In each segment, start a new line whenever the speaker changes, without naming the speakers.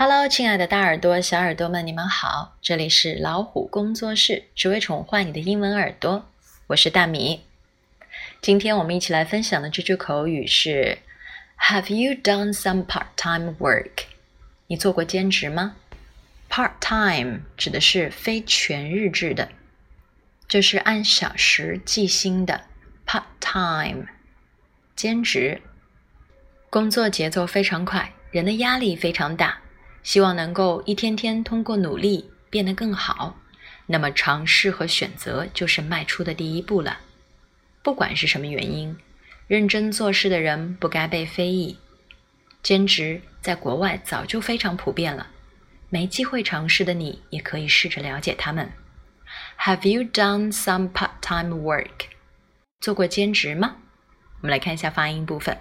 Hello，亲爱的大耳朵、小耳朵们，你们好！这里是老虎工作室，只为宠坏你的英文耳朵。我是大米。今天我们一起来分享的这句口语是：Have you done some part-time work？你做过兼职吗？Part-time 指的是非全日制的，就是按小时计薪的 part-time 兼职。工作节奏非常快，人的压力非常大。希望能够一天天通过努力变得更好，那么尝试和选择就是迈出的第一步了。不管是什么原因，认真做事的人不该被非议。兼职在国外早就非常普遍了，没机会尝试的你也可以试着了解他们。Have you done some part-time work？做过兼职吗？我们来看一下发音部分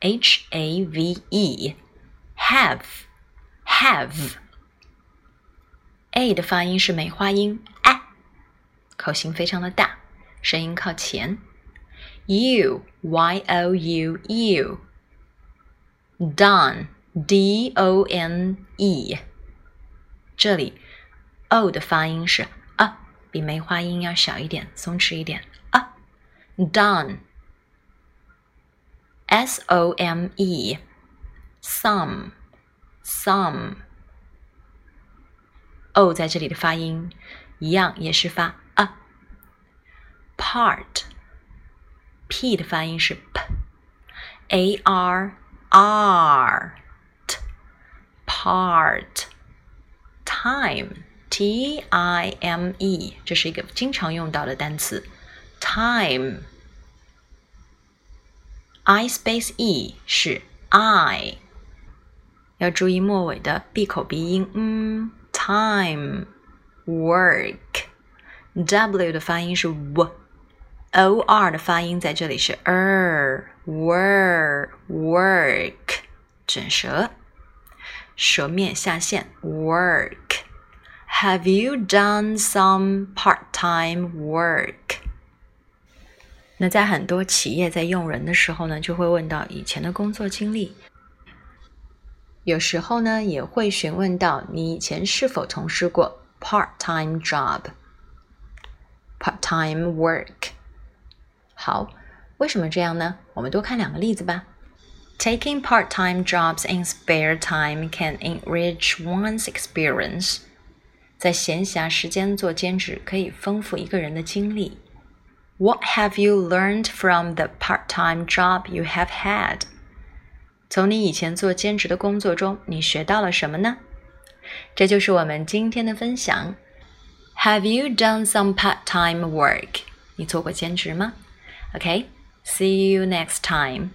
，H A V E，have。have，a 的发音是梅花音，a，口型非常的大，声音靠前。you y o u u done d o n e，这里 o 的发音是啊，比梅花音要小一点，松弛一点啊。done s o m e some some o 在这里的发音一样也是发啊。part p 的发音是 p，a r r t part time t i m e 这是一个经常用到的单词 time i space e 是 i。 要注意末尾的闭口鼻音，嗯，time work，w 的发音是 w，o r 的发音在这里是 er，work work，卷舌，舌面下陷，work。Have you done some part-time work？那在很多企业在用人的时候呢，就会问到以前的工作经历。有时候呢，也会询问到你以前是否从事过 part-time job，part-time work。好，为什么这样呢？我们多看两个例子吧。Taking part-time jobs in spare time can enrich one's experience。在闲暇时间做兼职，可以丰富一个人的经历。What have you learned from the part-time job you have had？ 从你以前做兼职的工作中，你学到了什么呢？这就是我们今天的分享。Have you done some part-time work？你做过兼职吗？OK，see you next time.